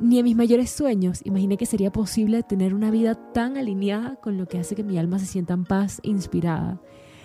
Ni en mis mayores sueños imaginé que sería posible tener una vida tan alineada con lo que hace que mi alma se sienta en paz e inspirada.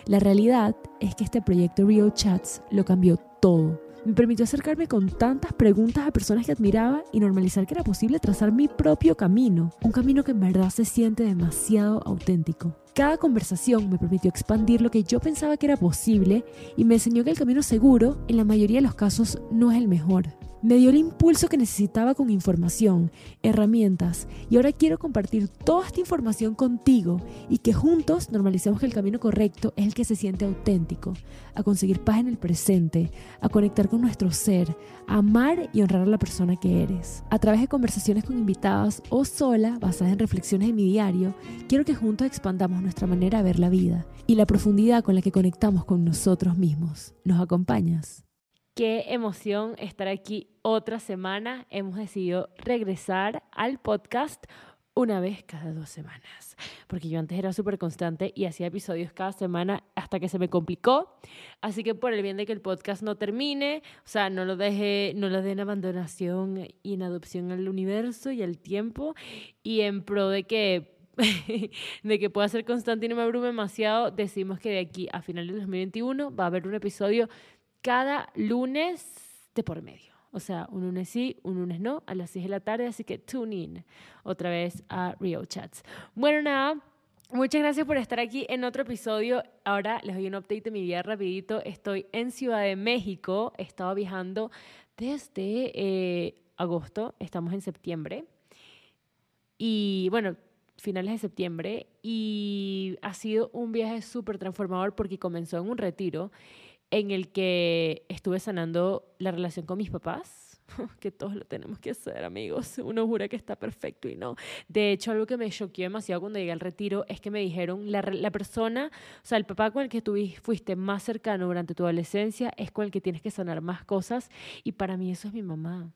La realidad es que este proyecto Real Chats lo cambió todo. Me permitió acercarme con tantas preguntas a personas que admiraba y normalizar que era posible trazar mi propio camino, un camino que en verdad se siente demasiado auténtico. Cada conversación me permitió expandir lo que yo pensaba que era posible y me enseñó que el camino seguro, en la mayoría de los casos, no es el mejor me dio el impulso que necesitaba con información, herramientas, y ahora quiero compartir toda esta información contigo y que juntos normalicemos que el camino correcto es el que se siente auténtico, a conseguir paz en el presente, a conectar con nuestro ser, a amar y honrar a la persona que eres. A través de conversaciones con invitadas o sola, basadas en reflexiones de mi diario, quiero que juntos expandamos nuestra manera de ver la vida y la profundidad con la que conectamos con nosotros mismos. ¿Nos acompañas? Qué emoción estar aquí otra semana. Hemos decidido regresar al podcast una vez cada dos semanas. Porque yo antes era súper constante y hacía episodios cada semana hasta que se me complicó. Así que por el bien de que el podcast no termine, o sea, no lo deje, no lo den abandonación y en adopción al universo y al tiempo. Y en pro de que de que pueda ser constante y no me abrume demasiado, decimos que de aquí a finales de 2021 va a haber un episodio cada lunes de por medio. O sea, un lunes sí, un lunes no, a las 6 de la tarde, así que tune in otra vez a Real Chats. Bueno, nada, muchas gracias por estar aquí en otro episodio. Ahora les doy un update de mi vida rapidito. Estoy en Ciudad de México, he estado viajando desde eh, agosto, estamos en septiembre. Y bueno, finales de septiembre. Y ha sido un viaje súper transformador porque comenzó en un retiro en el que estuve sanando la relación con mis papás, que todos lo tenemos que hacer, amigos. Uno jura que está perfecto y no. De hecho, algo que me choqueó demasiado cuando llegué al retiro es que me dijeron, la, persona, o sea, el papá con el que tú fuiste más cercano durante tu adolescencia es con el que tienes que sanar más cosas y para mí eso es mi mamá.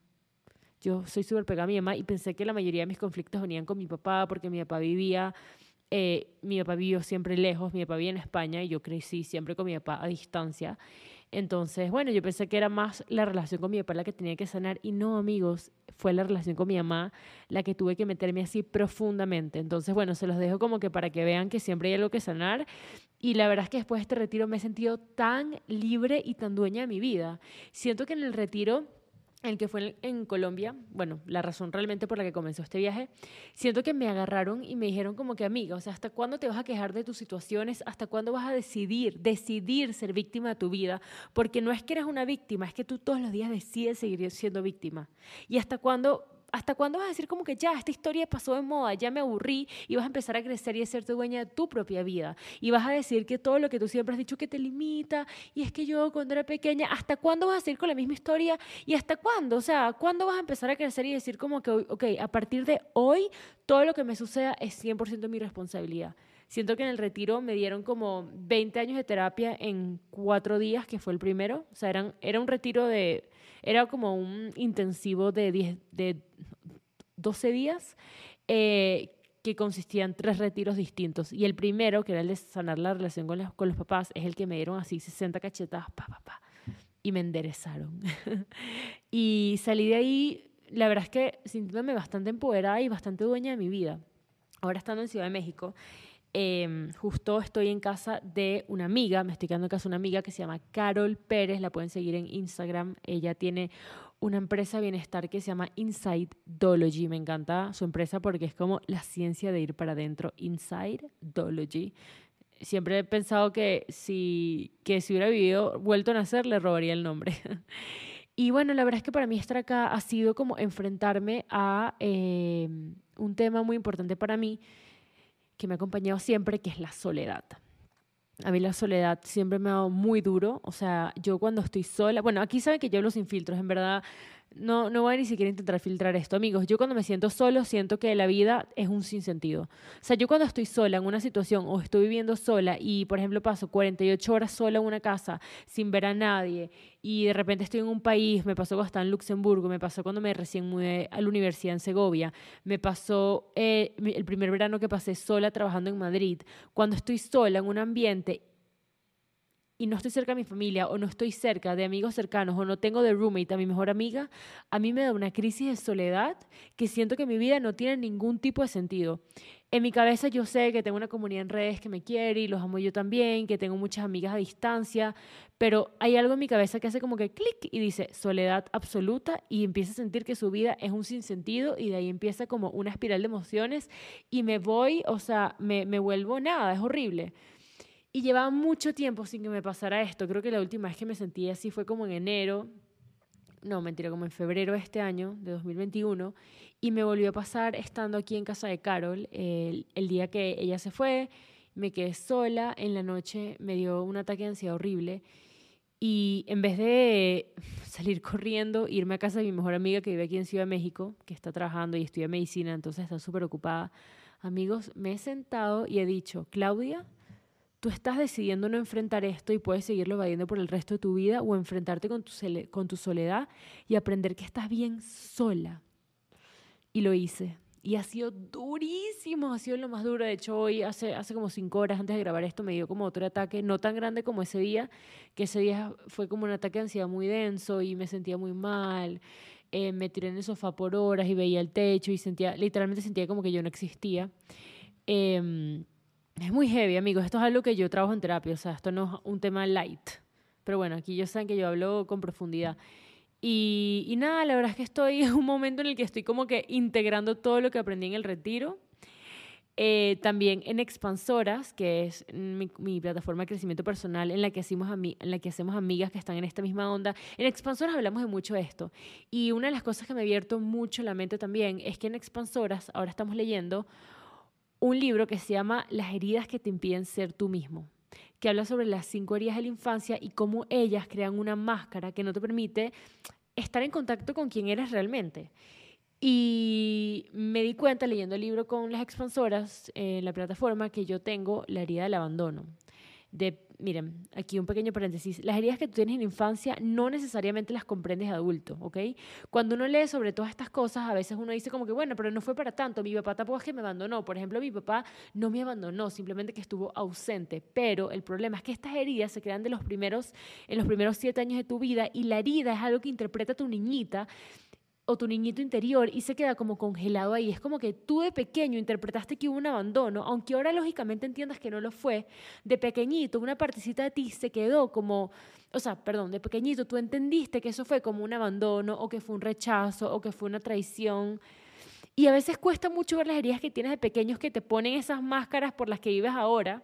Yo soy súper pegada a mi mamá y pensé que la mayoría de mis conflictos venían con mi papá porque mi papá vivía eh, mi papá vivió siempre lejos, mi papá vivía en España y yo crecí siempre con mi papá a distancia. Entonces, bueno, yo pensé que era más la relación con mi papá la que tenía que sanar y no, amigos, fue la relación con mi mamá la que tuve que meterme así profundamente. Entonces, bueno, se los dejo como que para que vean que siempre hay algo que sanar. Y la verdad es que después de este retiro me he sentido tan libre y tan dueña de mi vida. Siento que en el retiro el que fue en Colombia, bueno, la razón realmente por la que comenzó este viaje, siento que me agarraron y me dijeron como que amiga, o sea, ¿hasta cuándo te vas a quejar de tus situaciones? ¿Hasta cuándo vas a decidir, decidir ser víctima de tu vida? Porque no es que eres una víctima, es que tú todos los días decides seguir siendo víctima. ¿Y hasta cuándo ¿Hasta cuándo vas a decir como que ya, esta historia pasó de moda, ya me aburrí y vas a empezar a crecer y a ser dueña de tu propia vida? Y vas a decir que todo lo que tú siempre has dicho que te limita y es que yo cuando era pequeña, ¿hasta cuándo vas a seguir con la misma historia? ¿Y hasta cuándo? O sea, ¿cuándo vas a empezar a crecer y decir como que, ok, a partir de hoy todo lo que me suceda es 100% mi responsabilidad? Siento que en el retiro me dieron como 20 años de terapia en cuatro días, que fue el primero. O sea, eran, era un retiro de, era como un intensivo de, 10, de 12 días. Eh, que consistía en tres retiros distintos. Y el primero, que era el de sanar la relación con los, con los papás, es el que me dieron así 60 cachetadas, pa, pa, pa, y me enderezaron. y salí de ahí, la verdad es que sintiéndome bastante empoderada y bastante dueña de mi vida. Ahora estando en Ciudad de México, Em, justo estoy en casa de una amiga, me estoy quedando en casa de una amiga que se llama Carol Pérez, la pueden seguir en Instagram. Ella tiene una empresa bienestar que se llama Inside Dology. Me encanta su empresa porque es como la ciencia de ir para adentro. Inside Dology. Siempre he pensado que si, que si hubiera vivido, vuelto a nacer, le robaría el nombre. y bueno, la verdad es que para mí estar acá ha sido como enfrentarme a em, un tema muy importante para mí que me ha acompañado siempre, que es la soledad. A mí la soledad siempre me ha dado muy duro. O sea, yo cuando estoy sola, bueno, aquí saben que yo hablo sin filtros, en verdad no, no voy a ni siquiera intentar filtrar esto, amigos. Yo cuando me siento solo, siento que la vida es un sinsentido. O sea, yo cuando estoy sola en una situación o estoy viviendo sola y, por ejemplo, paso 48 horas sola en una casa sin ver a nadie y de repente estoy en un país, me pasó cuando estaba en Luxemburgo, me pasó cuando me recién mudé a la universidad en Segovia, me pasó eh, el primer verano que pasé sola trabajando en Madrid. Cuando estoy sola en un ambiente y no estoy cerca de mi familia o no estoy cerca de amigos cercanos o no tengo de roommate a mi mejor amiga, a mí me da una crisis de soledad que siento que mi vida no tiene ningún tipo de sentido. En mi cabeza yo sé que tengo una comunidad en redes que me quiere y los amo yo también, que tengo muchas amigas a distancia, pero hay algo en mi cabeza que hace como que clic y dice soledad absoluta y empieza a sentir que su vida es un sinsentido y de ahí empieza como una espiral de emociones y me voy, o sea, me, me vuelvo nada, es horrible. Y llevaba mucho tiempo sin que me pasara esto. Creo que la última vez que me sentí así fue como en enero, no, mentira, como en febrero de este año, de 2021. Y me volvió a pasar estando aquí en casa de Carol el, día que ella se fue. Me quedé sola. En la noche me dio un ataque de ansiedad horrible. Y en vez de salir corriendo, irme a casa de mi mejor amiga que vive aquí en Ciudad de México, que está trabajando y estudia medicina, entonces está súper ocupada, amigos, me he sentado y he dicho, Claudia, tú estás decidiendo no enfrentar esto y puedes seguirlo evadiendo por el resto de tu vida o enfrentarte con tu, con tu soledad y aprender que estás bien sola. Y lo hice. Y ha sido durísimo, ha sido lo más duro. De hecho, hoy, hace, hace como cinco horas antes de grabar esto, me dio como otro ataque, no tan grande como ese día, que ese día fue como un ataque de ansiedad muy denso y me sentía muy mal. Eh, me tiré en el sofá por horas y veía el techo y sentía, literalmente sentía como que yo no existía. Eh, es muy heavy, amigos. Esto es algo que yo trabajo en terapia, o sea, esto no es un tema light. Pero bueno, aquí yo saben que yo hablo con profundidad. Y, nada, la verdad es que estoy en un momento en el que estoy como que integrando todo lo que aprendí en el retiro. Eh, también en Expansoras, que es mi, plataforma de crecimiento personal en la, que hacemos en la que hacemos amigas que están en esta misma onda. En Expansoras hablamos de mucho esto. Y una de las cosas que me abierto mucho la mente también es que en Expansoras ahora estamos leyendo un libro que se llama Las heridas que te impiden ser tú mismo, que habla sobre las cinco heridas de la infancia y cómo ellas crean una máscara que no te permite estar en contacto con quien eres realmente. Y me di cuenta leyendo el libro con las expansoras en la plataforma que yo tengo la herida del abandono. De miren, aquí un pequeño paréntesis, las heridas que tú tienes en la infancia no necesariamente las comprendes de adulto, ¿ok? Cuando uno lee sobre todas estas cosas, a veces uno dice como que, bueno, pero no fue para tanto, mi papá tampoco es que me abandonó, por ejemplo, mi papá no me abandonó, simplemente que estuvo ausente, pero el problema es que estas heridas se crean de los primeros, en los primeros siete años de tu vida y la herida es algo que interpreta tu niñita o tu niñito interior y se queda como congelado ahí. Es como que tú de pequeño interpretaste que hubo un abandono, aunque ahora lógicamente entiendas que no lo fue. De pequeñito, una partecita de ti se quedó como, o sea, perdón, de pequeñito tú entendiste que eso fue como un abandono o que fue un rechazo o que fue una traición. Y a veces cuesta mucho ver las heridas que tienes de pequeños que te ponen esas máscaras por las que vives ahora.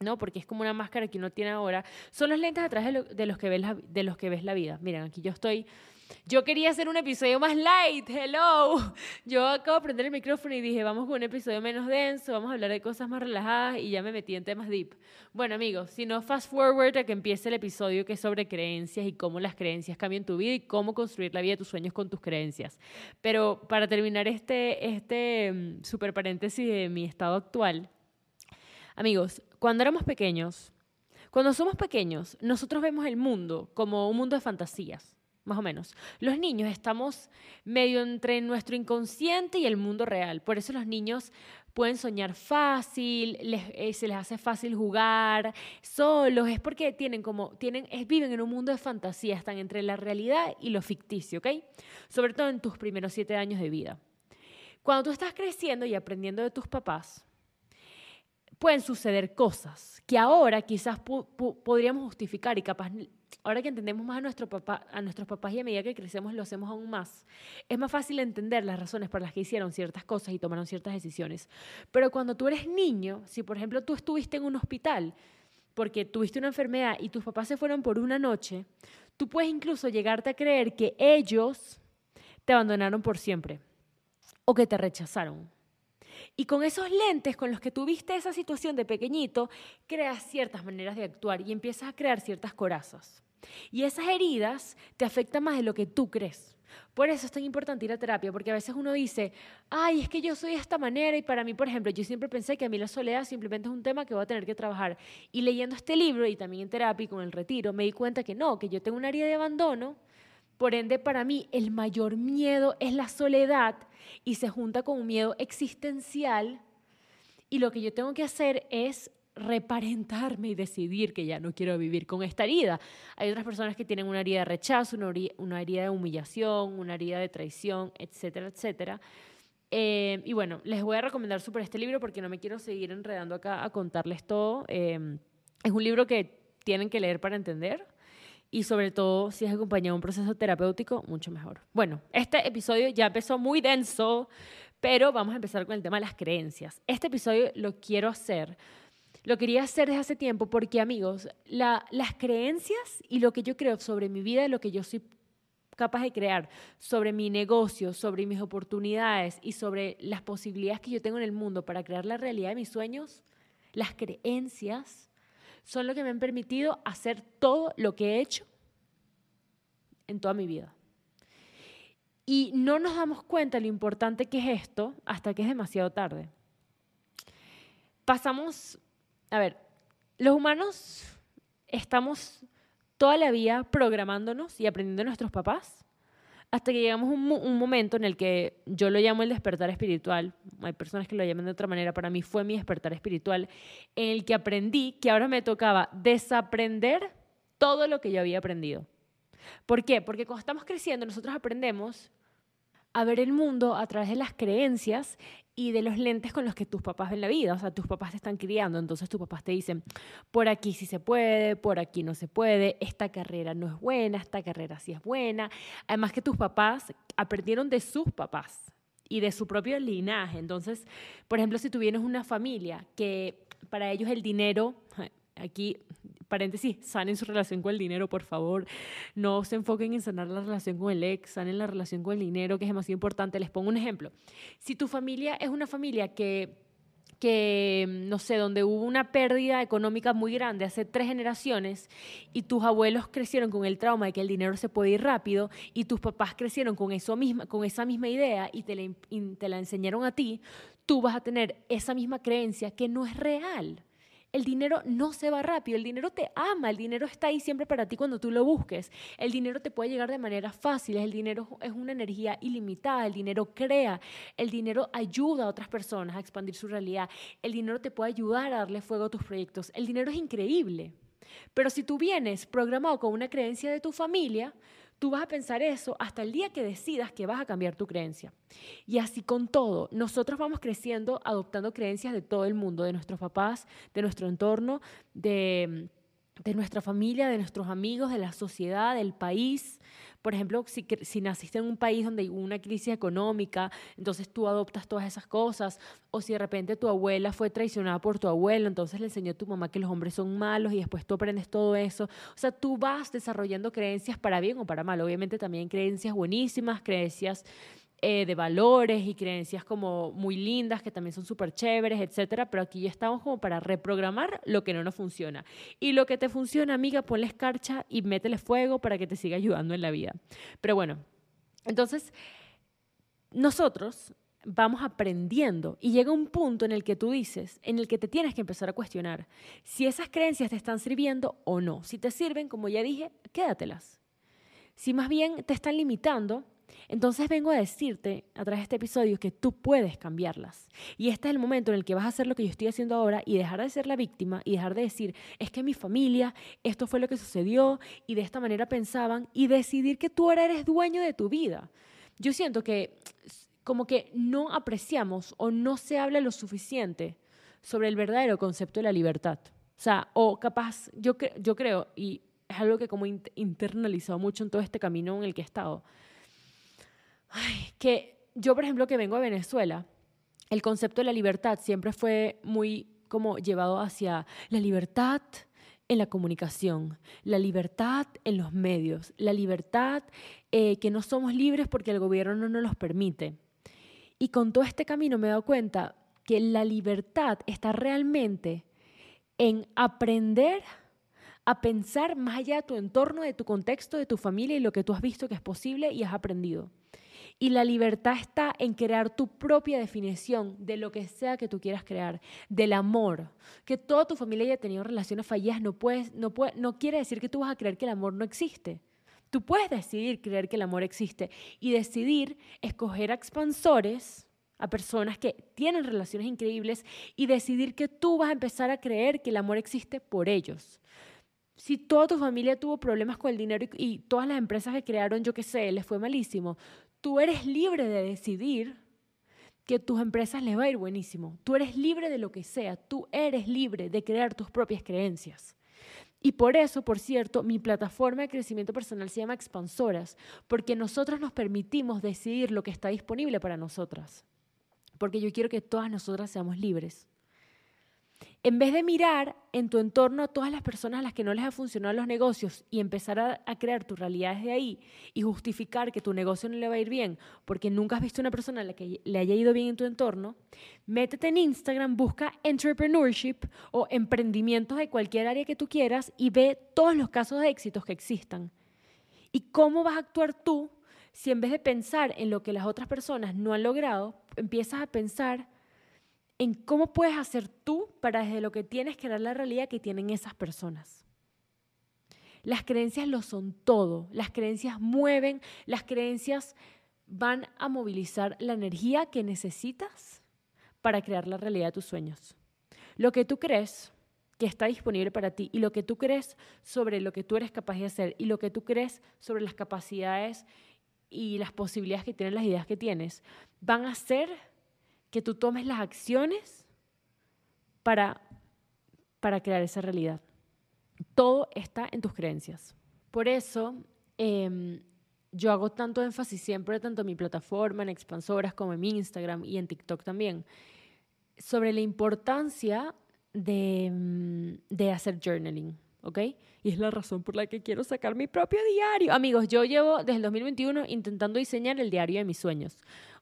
¿no? Porque es como una máscara que uno tiene ahora. Son los lentes atrás de, los, que ves la, de los que ves la vida. Miren, aquí yo estoy yo quería hacer un episodio más light, hello. Yo acabo de prender el micrófono y dije, vamos con un episodio menos denso, vamos a hablar de cosas más relajadas y ya me metí en temas deep. Bueno, amigos, si no, fast forward a que empiece el episodio que es sobre creencias y cómo las creencias cambian tu vida y cómo construir la vida de tus sueños con tus creencias. Pero para terminar este, este mm, super paréntesis de mi estado actual, amigos, cuando éramos pequeños, cuando somos pequeños, nosotros vemos el mundo como un mundo de fantasías más o menos. Los niños estamos medio entre nuestro inconsciente y el mundo real. Por eso los niños pueden soñar fácil, eh, se les hace fácil jugar solos, es porque tienen como, tienen, viven en un mundo de fantasía, están entre la realidad y lo ficticio, ¿ok? Sobre todo en tus primeros siete años de vida. Cuando tú estás creciendo y aprendiendo de tus papás, pueden suceder cosas que ahora quizás podríamos justificar y capaz ahora que entendemos más a, nuestro papá, a nuestros papás y a medida que crecemos lo hacemos aún más, es más fácil entender las razones por las que hicieron ciertas cosas y tomaron ciertas decisiones. Pero cuando tú eres niño, si por ejemplo tú estuviste en un hospital porque tuviste una enfermedad y tus papás se fueron por una noche, tú puedes incluso llegarte a creer que ellos te abandonaron por siempre o que te rechazaron. Y con esos lentes con los que tuviste esa situación de pequeñito, creas ciertas maneras de actuar y empiezas a crear ciertas corazas. Y esas heridas te afectan más de lo que tú crees. Por eso es tan importante ir a terapia, porque a veces uno dice, ay, es que yo soy de esta manera y para mí, por ejemplo, yo siempre pensé que a mí la soledad simplemente es un tema que voy a tener que trabajar. Y leyendo este libro y también en terapia y con el retiro, me di cuenta que no, que yo tengo una herida de abandono, por ende para mí el mayor miedo es la soledad y se junta con un miedo existencial y lo que yo tengo que hacer es reparentarme y decidir que ya no quiero vivir con esta herida. Hay otras personas que tienen una herida de rechazo, una herida, de humillación, una herida de traición, etcétera, etcétera. Eh, y bueno, les voy a recomendar súper este libro porque no me quiero seguir enredando acá a contarles todo. Eh, es un libro que tienen que leer para entender y sobre todo si es acompañado de un proceso terapéutico, mucho mejor. Bueno, este episodio ya empezó muy denso, pero vamos a empezar con el tema de las creencias. Este episodio lo quiero hacer, lo quería hacer desde hace tiempo porque amigos, las creencias y lo que yo creo sobre mi vida lo que yo soy capaz de crear sobre mi negocio, sobre mis oportunidades y sobre las posibilidades que yo tengo en el mundo para crear la realidad de mis sueños, las creencias son lo que me han permitido hacer todo lo que he hecho en toda mi vida. Y no nos damos cuenta lo importante que es esto hasta que es demasiado tarde. Pasamos, a ver, los humanos estamos toda la vida programándonos y aprendiendo de nuestros papás hasta que llegamos a un, un, momento en el que yo lo llamo el despertar espiritual, hay personas que lo llaman de otra manera, para mí fue mi despertar espiritual, en el que aprendí que ahora me tocaba desaprender todo lo que yo había aprendido. ¿Por qué? Porque cuando estamos creciendo nosotros aprendemos a ver el mundo a través de las creencias y de los lentes con los que tus papás ven la vida. O sea, tus papás te están criando, entonces tus papás te dicen, por aquí sí se puede, por aquí no se puede, esta carrera no es buena, esta carrera sí es buena. Además que tus papás aprendieron de sus papás y de su propio linaje. Entonces, por ejemplo, si tú vienes una familia que para ellos el dinero, aquí paréntesis, sanen su relación con el dinero, por favor. No se enfoquen en sanar la relación con el ex, sanen la relación con el dinero, que es demasiado importante. Les pongo un ejemplo. Si tu familia es una familia que que, no sé, donde hubo una pérdida económica muy grande hace tres generaciones y tus abuelos crecieron con el trauma de que el dinero se puede ir rápido y tus papás crecieron con, eso misma, con esa misma idea y te, te la enseñaron a ti, tú vas a tener esa misma creencia que no es real. El dinero no se va rápido, el dinero te ama, el dinero está ahí siempre para ti cuando tú lo busques. El dinero te puede llegar de manera fácil, el dinero es una energía ilimitada, el dinero crea, el dinero ayuda a otras personas a expandir su realidad, el dinero te puede ayudar a darle fuego a tus proyectos, el dinero es increíble. Pero si tú vienes programado con una creencia de tu familia, Tú vas a pensar eso hasta el día que decidas que vas a cambiar tu creencia. Y así con todo, nosotros vamos creciendo adoptando creencias de todo el mundo, de nuestros papás, de nuestro entorno, de de nuestra familia, de nuestros amigos, de la sociedad, del país. Por ejemplo, si, si, naciste en un país donde hay una crisis económica, entonces tú adoptas todas esas cosas. O si de repente tu abuela fue traicionada por tu abuelo, entonces le enseñó a tu mamá que los hombres son malos y después tú aprendes todo eso. O sea, tú vas desarrollando creencias para bien o para mal. Obviamente también creencias buenísimas, creencias eh, de valores y creencias como muy lindas, que también son súper chéveres, etcétera, pero aquí ya estamos como para reprogramar lo que no nos funciona. Y lo que te funciona, amiga, ponle escarcha y métele fuego para que te siga ayudando en la vida. Pero bueno, entonces, nosotros vamos aprendiendo y llega un punto en el que tú dices, en el que te tienes que empezar a cuestionar si esas creencias te están sirviendo o no. Si te sirven, como ya dije, quédatelas. Si más bien te están limitando, entonces vengo a decirte a través de este episodio que tú puedes cambiarlas. Y este es el momento en el que vas a hacer lo que yo estoy haciendo ahora y dejar de ser la víctima y dejar de decir, es que mi familia, esto fue lo que sucedió y de esta manera pensaban y decidir que tú ahora eres dueño de tu vida. Yo siento que como que no apreciamos o no se habla lo suficiente sobre el verdadero concepto de la libertad. O sea, o capaz, yo, yo creo, y es algo que como internalizado mucho en todo este camino en el que he estado, Ay, que yo, por ejemplo, que vengo de Venezuela, el concepto de la libertad siempre fue muy como llevado hacia la libertad en la comunicación, la libertad en los medios, la libertad eh, que no somos libres porque el gobierno no nos permite. Y con todo este camino me he dado cuenta que la libertad está realmente en aprender a pensar más allá de tu entorno, de tu contexto, de tu familia y lo que tú has visto que es posible y has aprendido. Y la libertad está en crear tu propia definición de lo que sea que tú quieras crear, del amor. Que toda tu familia haya tenido relaciones fallidas no, puedes, no, puede, quiere decir que tú vas a creer que el amor no existe. Tú puedes decidir creer que el amor existe y decidir escoger expansores a personas que tienen relaciones increíbles y decidir que tú vas a empezar a creer que el amor existe por ellos. Si toda tu familia tuvo problemas con el dinero y, todas las empresas que crearon, yo qué sé, les fue malísimo, tú eres libre de decidir que tus empresas les va a ir buenísimo. Tú eres libre de lo que sea, tú eres libre de crear tus propias creencias. Y por eso, por cierto, mi plataforma de crecimiento personal se llama Expansoras, porque nosotros nos permitimos decidir lo que está disponible para nosotras porque yo quiero que todas nosotras seamos libres. En vez de mirar en tu entorno a todas las personas a las que no les ha funcionado los negocios y empezar a, crear tu realidad desde ahí y justificar que tu negocio no le va a ir bien porque nunca has visto una persona a la que le haya ido bien en tu entorno, métete en Instagram, busca entrepreneurship o emprendimientos de cualquier área que tú quieras y ve todos los casos de éxitos que existan. ¿Y cómo vas a actuar tú si en vez de pensar en lo que las otras personas no han logrado, empiezas a pensar en cómo puedes hacer tú para desde lo que tienes crear la realidad que tienen esas personas. Las creencias lo son todo, las creencias mueven, las creencias van a movilizar la energía que necesitas para crear la realidad de tus sueños. Lo que tú crees que está disponible para ti y lo que tú crees sobre lo que tú eres capaz de hacer y lo que tú crees sobre las capacidades y las posibilidades que tienen las ideas que tienes van a hacer que tú tomes las acciones para, para crear esa realidad. Todo está en tus creencias. Por eso em, yo hago tanto énfasis siempre, tanto en mi plataforma, en Expansoras, como en mi Instagram y en TikTok también, sobre la importancia de, mm, de hacer journaling. ¿ok? Y es la razón por la que quiero sacar mi propio diario. Amigos, yo llevo desde el 2021 intentando diseñar el diario de mis sueños.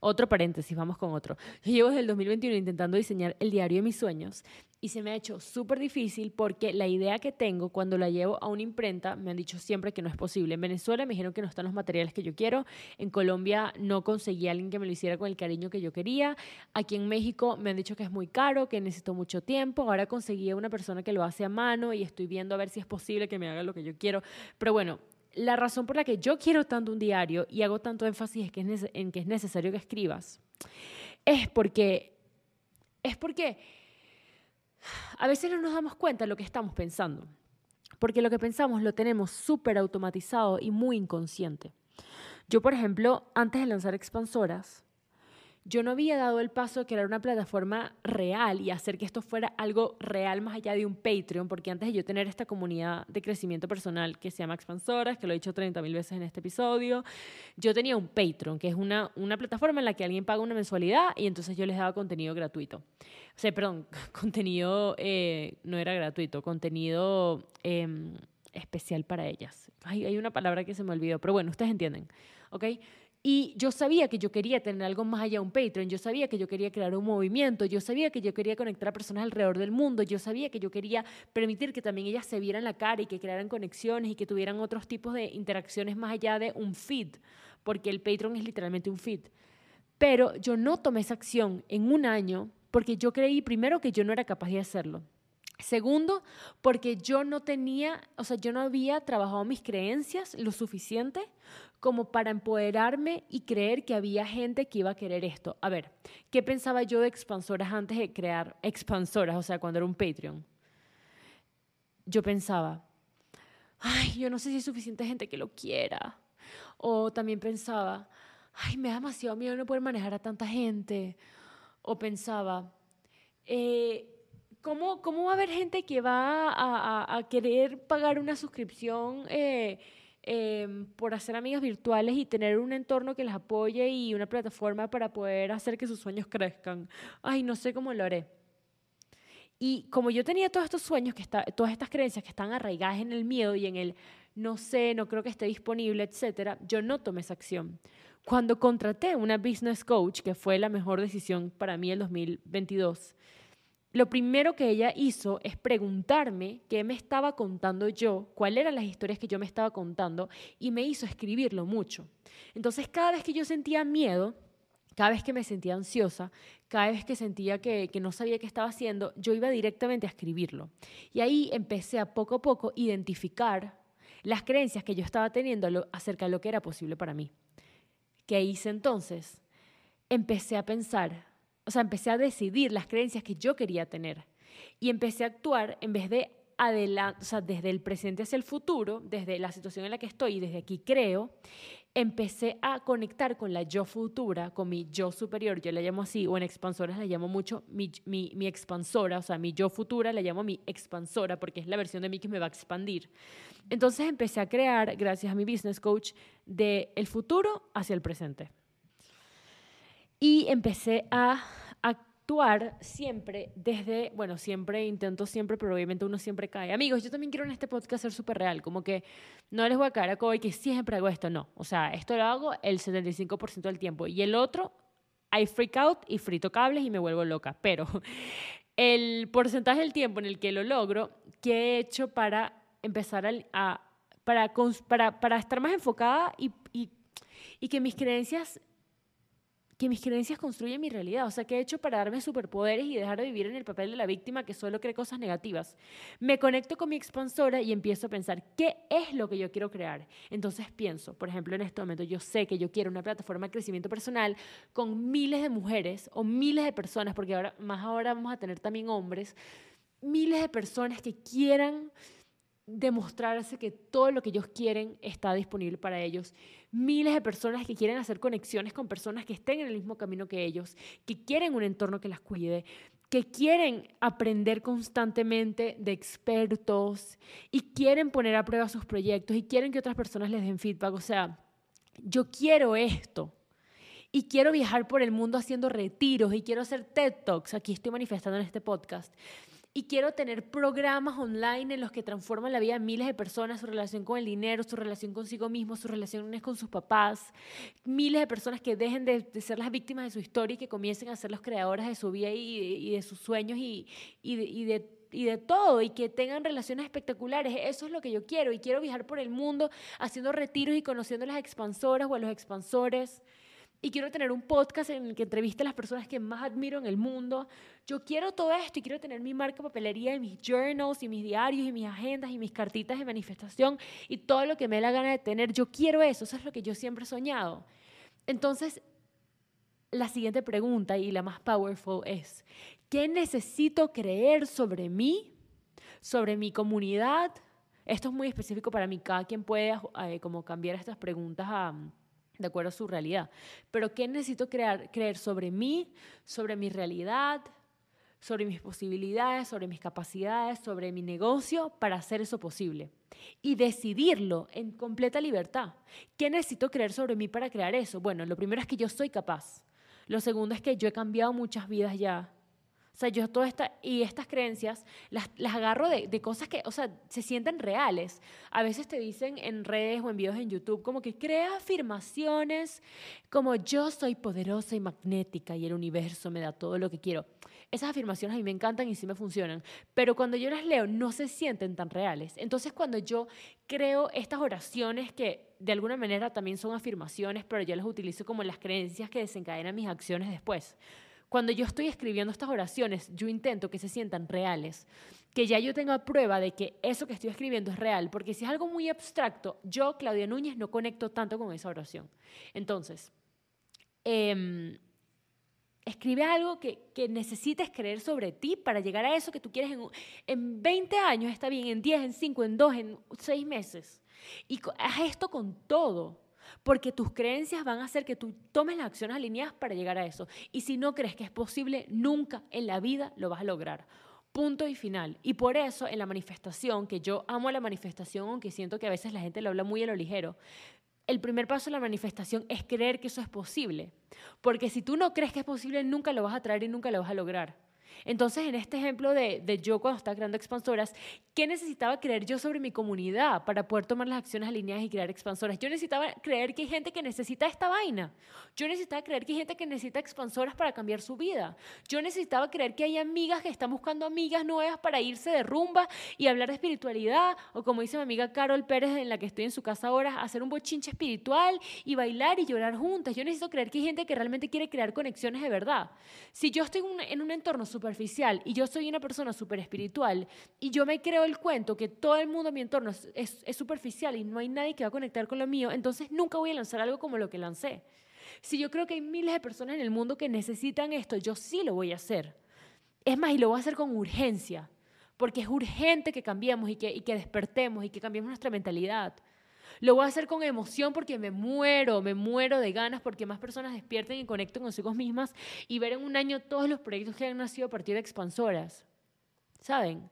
Otro paréntesis, vamos con otro. Yo llevo desde el 2021 intentando diseñar el diario de mis sueños y se me ha hecho súper difícil porque la idea que tengo cuando la llevo a una imprenta me han dicho siempre que no es posible. En Venezuela me dijeron que no están los materiales que yo quiero. En Colombia no conseguí a alguien que me lo hiciera con el cariño que yo quería. Aquí en México me han dicho que es muy caro, que necesito mucho tiempo. Ahora conseguí a una persona que lo hace a mano y estoy viendo a ver si es posible que me haga lo que yo quiero. Pero bueno, la razón por la que yo quiero tanto un diario y hago tanto énfasis en que es necesario que escribas es porque, es porque a veces no nos damos cuenta de lo que estamos pensando. Porque lo que pensamos lo tenemos súper automatizado y muy inconsciente. Yo, por ejemplo, antes de lanzar Expansoras, yo no había dado el paso de crear una plataforma real y hacer que esto fuera algo real más allá de un Patreon, porque antes de yo tener esta comunidad de crecimiento personal que se llama Expansoras, que lo he dicho 30 mil veces en este episodio, yo tenía un Patreon, que es una, una plataforma en la que alguien paga una mensualidad y entonces yo les daba contenido gratuito. O sea, perdón, contenido eh, no era gratuito, contenido em, especial para ellas. Ay, hay una palabra que se me olvidó, pero bueno, ustedes entienden, ¿ok? Y yo sabía que yo quería tener algo más allá de un Patreon, yo sabía que yo quería crear un movimiento, yo sabía que yo quería conectar a personas alrededor del mundo, yo sabía que yo quería permitir que también ellas se vieran la cara y que crearan conexiones y que tuvieran otros tipos de interacciones más allá de un feed, porque el Patreon es literalmente un feed. Pero yo no tomé esa acción en un año porque yo creí primero que yo no era capaz de hacerlo. Segundo, porque yo no tenía, o sea, yo no había trabajado mis creencias lo suficiente como para empoderarme y creer que había gente que iba a querer esto. A ver, ¿qué pensaba yo de expansoras antes de crear expansoras? O sea, cuando era un Patreon. Yo pensaba, ay, yo no sé si hay suficiente gente que lo quiera. O también pensaba, ay, me da demasiado miedo no poder manejar a tanta gente. O pensaba, eh, ¿Cómo, ¿Cómo va a haber gente que va a, a, querer pagar una suscripción eh, em, por hacer amigos virtuales y tener un entorno que les apoye y una plataforma para poder hacer que sus sueños crezcan? Ay, no sé cómo lo haré. Y como yo tenía todos estos sueños, que está, todas estas creencias que están arraigadas en el miedo y en el no sé, no creo que esté disponible, etcétera, yo no tomé esa acción. Cuando contraté una business coach, que fue la mejor decisión para mí en 2022, lo primero que ella hizo es preguntarme qué me estaba contando yo, cuáles eran las historias que yo me estaba contando y me hizo escribirlo mucho. Entonces cada vez que yo sentía miedo, cada vez que me sentía ansiosa, cada vez que sentía que, no sabía qué estaba haciendo, yo iba directamente a escribirlo. Y ahí empecé a poco a poco identificar las creencias que yo estaba teniendo acerca de lo que era posible para mí. ¿Qué hice entonces? Empecé a pensar, o sea, empecé a decidir las creencias que yo quería tener. Y empecé a actuar en vez de adelante, o sea, desde el presente hacia el futuro, desde la situación en la que estoy y desde aquí creo, empecé a conectar con la yo futura, con mi yo superior, yo la llamo así, o en expansoras la llamo mucho mi, mi, mi expansora, o sea, mi yo futura la llamo mi expansora porque es la versión de mí que me va a expandir. Entonces empecé a crear, gracias a mi business coach, de el futuro hacia el presente. Y empecé a actuar siempre desde, bueno, siempre intento siempre, pero obviamente uno siempre cae. Amigos, yo también quiero en este podcast ser súper real, como que no les voy a caer a que siempre hago esto, no. O sea, esto lo hago el 75% del tiempo y el otro, hay freak out y frito cables y me vuelvo loca. Pero el porcentaje del tiempo en el que lo logro, ¿qué he hecho para empezar a, para, para, para estar más enfocada y, y que mis creencias que mis creencias construyen mi realidad. O sea, ¿qué he hecho para darme superpoderes y dejar de vivir en el papel de la víctima que solo cree cosas negativas? Me conecto con mi expansora y empiezo a pensar, ¿qué es lo que yo quiero crear? Entonces pienso, por ejemplo, en este momento yo sé que yo quiero una plataforma de crecimiento personal con miles de mujeres o miles de personas, porque más ahora vamos a tener también hombres, miles de personas que quieran demostrarse que todo lo que ellos quieren está disponible para ellos. Miles de personas que quieren hacer conexiones con personas que estén en el mismo camino que ellos, que quieren un entorno que las cuide, que quieren aprender constantemente de expertos y quieren poner a prueba sus proyectos y quieren que otras personas les den feedback. O sea, yo quiero esto. Y quiero viajar por el mundo haciendo retiros y quiero hacer TED Talks. Aquí estoy manifestando en este podcast y quiero tener programas online en los que transforman la vida de miles de personas, su relación con el dinero, su relación consigo mismo, sus relaciones con sus papás, miles de personas que dejen de, ser las víctimas de su historia y que comiencen a ser los creadores de su vida y, de sus sueños y, y de y de todo y que tengan relaciones espectaculares. Eso es lo que yo quiero y quiero viajar por el mundo haciendo retiros y conociendo a las expansoras o a los expansores y quiero tener un podcast en el que entreviste a las personas que más admiro en el mundo. Yo quiero todo esto y quiero tener mi marca papelería y mis journals y mis diarios y mis agendas y mis cartitas de manifestación y todo lo que me dé la gana de tener. Yo quiero eso, eso es lo que yo siempre he soñado. Entonces, la siguiente pregunta y la más powerful es, ¿qué necesito creer sobre mí, sobre mi comunidad? Esto es muy específico para mí, cada quien puede eh, como cambiar estas preguntas a de acuerdo a su realidad. Pero ¿qué necesito crear, creer sobre mí, sobre mi realidad, sobre mis posibilidades, sobre mis capacidades, sobre mi negocio para hacer eso posible? Y decidirlo en completa libertad. ¿Qué necesito creer sobre mí para crear eso? Bueno, lo primero es que yo soy capaz. Lo segundo es que yo he cambiado muchas vidas ya o sea, yo todas estas, y estas creencias las, las agarro de, de, cosas que, o sea, se sienten reales. A veces te dicen en redes o en videos en YouTube como que crea afirmaciones como yo soy poderosa y magnética y el universo me da todo lo que quiero. Esas afirmaciones a mí me encantan y sí me funcionan, pero cuando yo las leo no se sienten tan reales. Entonces cuando yo creo estas oraciones que de alguna manera también son afirmaciones, pero yo las utilizo como las creencias que desencadenan mis acciones después. Cuando yo estoy escribiendo estas oraciones, yo intento que se sientan reales, que ya yo tenga prueba de que eso que estoy escribiendo es real, porque si es algo muy abstracto, yo, Claudia Núñez, no conecto tanto con esa oración. Entonces, em, escribe algo que, que, necesites creer sobre ti para llegar a eso que tú quieres en, en 20 años, está bien, en 10, en 5, en 2, en 6 meses. Y haz esto con todo. Porque tus creencias van a hacer que tú tomes las acciones alineadas para llegar a eso. Y si no crees que es posible, nunca en la vida lo vas a lograr. Punto y final. Y por eso en la manifestación, que yo amo la manifestación, aunque siento que a veces la gente lo habla muy a lo ligero, el primer paso de la manifestación es creer que eso es posible. Porque si tú no crees que es posible, nunca lo vas a traer y nunca lo vas a lograr. Entonces, en este ejemplo de, de, yo cuando estaba creando expansoras, ¿qué necesitaba creer yo sobre mi comunidad para poder tomar las acciones alineadas y crear expansoras? Yo necesitaba creer que hay gente que necesita esta vaina. Yo necesitaba creer que hay gente que necesita expansoras para cambiar su vida. Yo necesitaba creer que hay amigas que están buscando amigas nuevas para irse de rumba y hablar de espiritualidad. O como dice mi amiga Carol Pérez, en la que estoy en su casa ahora, hacer un bochinche espiritual y bailar y llorar juntas. Yo necesito creer que hay gente que realmente quiere crear conexiones de verdad. Si yo estoy en un entorno superficial y yo soy una persona súper espiritual y yo me creo el cuento que todo el mundo a mi entorno es, es, superficial y no hay nadie que va a conectar con lo mío, entonces nunca voy a lanzar algo como lo que lancé. Si yo creo que hay miles de personas en el mundo que necesitan esto, yo sí lo voy a hacer. Es más, y lo voy a hacer con urgencia, porque es urgente que cambiemos y que, y que despertemos y que cambiemos nuestra mentalidad. Lo voy a hacer con emoción porque me muero, me muero de ganas porque más personas despierten y conecten consigo mismas y ver en un año todos los proyectos que han nacido a partir de expansoras. ¿Saben?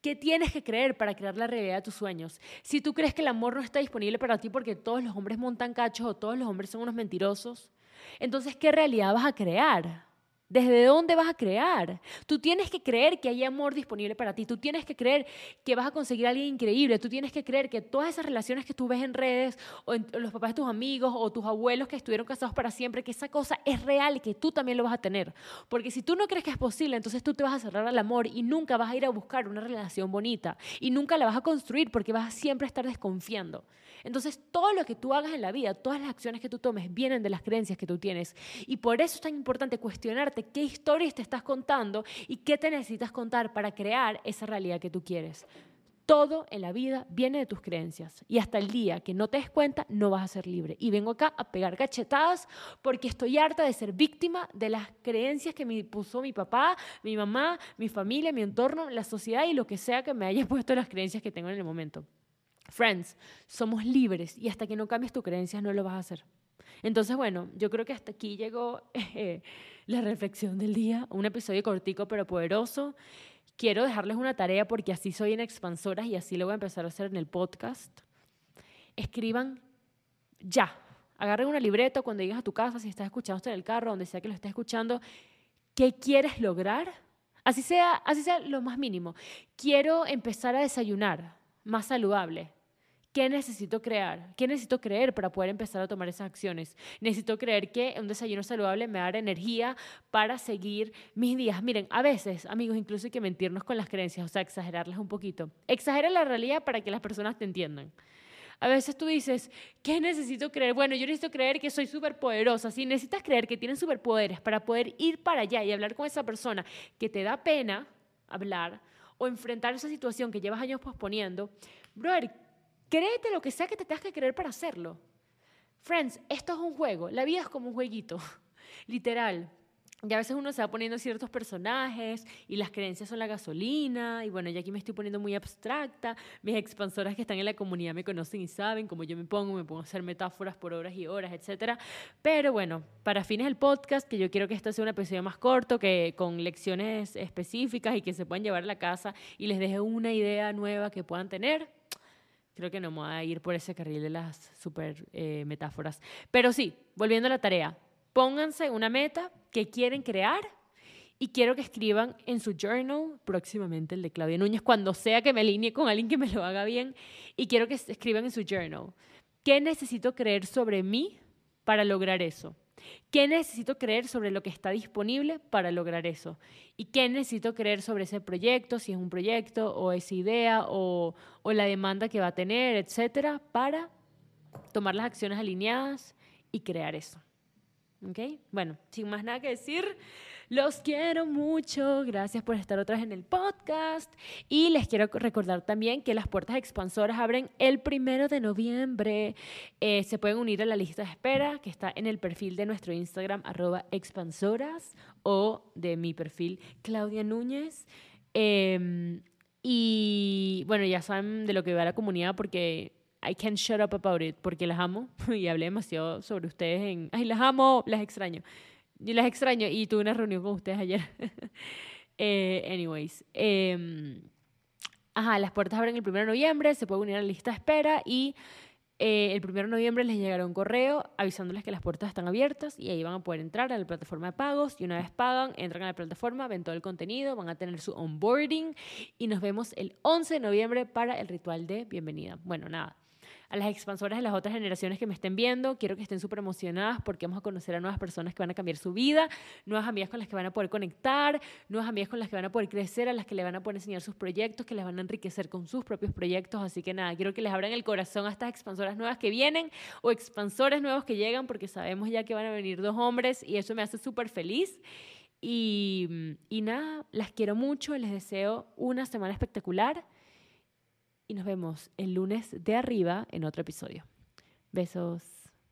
¿Qué tienes que creer para crear la realidad de tus sueños? Si tú crees que el amor no está disponible para ti porque todos los hombres montan cachos o todos los hombres son unos mentirosos, entonces ¿qué realidad vas a crear? ¿Desde dónde vas a crear? Tú tienes que creer que hay amor disponible para ti. Tú tienes que creer que vas a conseguir a alguien increíble. Tú tienes que creer que todas esas relaciones que tú ves en redes, o en los papás de tus amigos, o tus abuelos que estuvieron casados para siempre, que esa cosa es real y que tú también lo vas a tener. Porque si tú no crees que es posible, entonces tú te vas a cerrar al amor y nunca vas a ir a buscar una relación bonita. Y nunca la vas a construir porque vas a siempre estar desconfiando. Entonces, todo lo que tú hagas en la vida, todas las acciones que tú tomes, vienen de las creencias que tú tienes. Y por eso es tan importante cuestionarte qué historias te estás contando y qué te necesitas contar para crear esa realidad que tú quieres. Todo en la vida viene de tus creencias y hasta el día que no te des cuenta no vas a ser libre. Y vengo acá a pegar cachetadas porque estoy harta de ser víctima de las creencias que me puso mi papá, mi mamá, mi familia, mi entorno, la sociedad y lo que sea que me haya puesto las creencias que tengo en el momento. Friends, somos libres y hasta que no cambies tus creencias no lo vas a hacer. Entonces, bueno, yo creo que hasta aquí llegó eh, la reflexión del día, un episodio cortico pero poderoso. Quiero dejarles una tarea porque así soy en Expansoras y así lo voy a empezar a hacer en el podcast. Escriban ya. Agarren una libreta cuando llegues a tu casa, si estás escuchando esto en el carro, donde sea que lo estés escuchando, ¿qué quieres lograr? Así sea, así sea lo más mínimo. Quiero empezar a desayunar más saludable. ¿Qué necesito crear? ¿Qué necesito creer para poder empezar a tomar esas acciones? Necesito creer que un desayuno saludable me dará energía para seguir mis días. Miren, a veces, amigos, incluso hay que mentirnos con las creencias, o sea, exagerarlas un poquito. Exagera la realidad para que las personas te entiendan. A veces tú dices, ¿qué necesito creer? Bueno, yo necesito creer que soy súper poderosa. Si necesitas creer que tienes superpoderes para poder ir para allá y hablar con esa persona que te da pena hablar, o enfrentar esa situación que llevas años posponiendo, brother, créete lo que sea que te tengas que creer para hacerlo. Friends, esto es un juego, la vida es como un jueguito, literal. Y a veces uno se va poniendo ciertos personajes y las creencias son la gasolina. Y bueno, ya aquí me estoy poniendo muy abstracta. Mis expansoras que están en la comunidad me conocen y saben cómo yo me pongo, me pongo a hacer metáforas por horas y horas, etc. Pero bueno, para fines del podcast, que yo quiero que esto sea un episodio más corto, que con lecciones específicas y que se puedan llevar a la casa y les deje una idea nueva que puedan tener. Creo que no me voy a ir por ese carril de las super eh, metáforas. Pero sí, volviendo a la tarea Pónganse una meta que quieren crear y quiero que escriban en su journal, próximamente el de Claudia Núñez, cuando sea que me alinee con alguien que me lo haga bien, y quiero que escriban en su journal, ¿qué necesito creer sobre mí para lograr eso? ¿Qué necesito creer sobre lo que está disponible para lograr eso? ¿Y qué necesito creer sobre ese proyecto, si es un proyecto o esa idea o, la demanda que va a tener, etcétera, para tomar las acciones alineadas y crear eso? ¿Ok? Bueno, sin más nada que decir, los quiero mucho. Gracias por estar otra vez en el podcast. Y les quiero recordar también que las puertas expansoras abren el primero de noviembre. Eh, se pueden unir a la lista de espera que está en el perfil de nuestro Instagram, arroba expansoras, o de mi perfil, Claudia Núñez. Em, y bueno, ya saben de lo que va la comunidad porque I can't shut up about it porque las amo y hablé demasiado sobre ustedes en, ay, las amo, las extraño. Y las extraño y tuve una reunión con ustedes ayer. eh, anyways, eh, ajá, las puertas abren el 1 de noviembre, se puede unir a la lista de espera y eh, el 1 de noviembre les llegará un correo avisándoles que las puertas están abiertas y ahí van a poder entrar a la plataforma de pagos y una vez pagan, entran a la plataforma, ven todo el contenido, van a tener su onboarding y nos vemos el 11 de noviembre para el ritual de bienvenida. Bueno, nada, a las expansoras de las otras generaciones que me estén viendo, quiero que estén súper emocionadas porque vamos a conocer a nuevas personas que van a cambiar su vida, nuevas amigas con las que van a poder conectar, nuevas amigas con las que van a poder crecer, a las que le van a poder enseñar sus proyectos, que les van a enriquecer con sus propios proyectos. Así que nada, quiero que les abran el corazón a estas expansoras nuevas que vienen o expansores nuevos que llegan porque sabemos ya que van a venir dos hombres y eso me hace súper feliz. Y, y nada, las quiero mucho, les deseo una semana espectacular y nos vemos el lunes de arriba en otro episodio. Besos.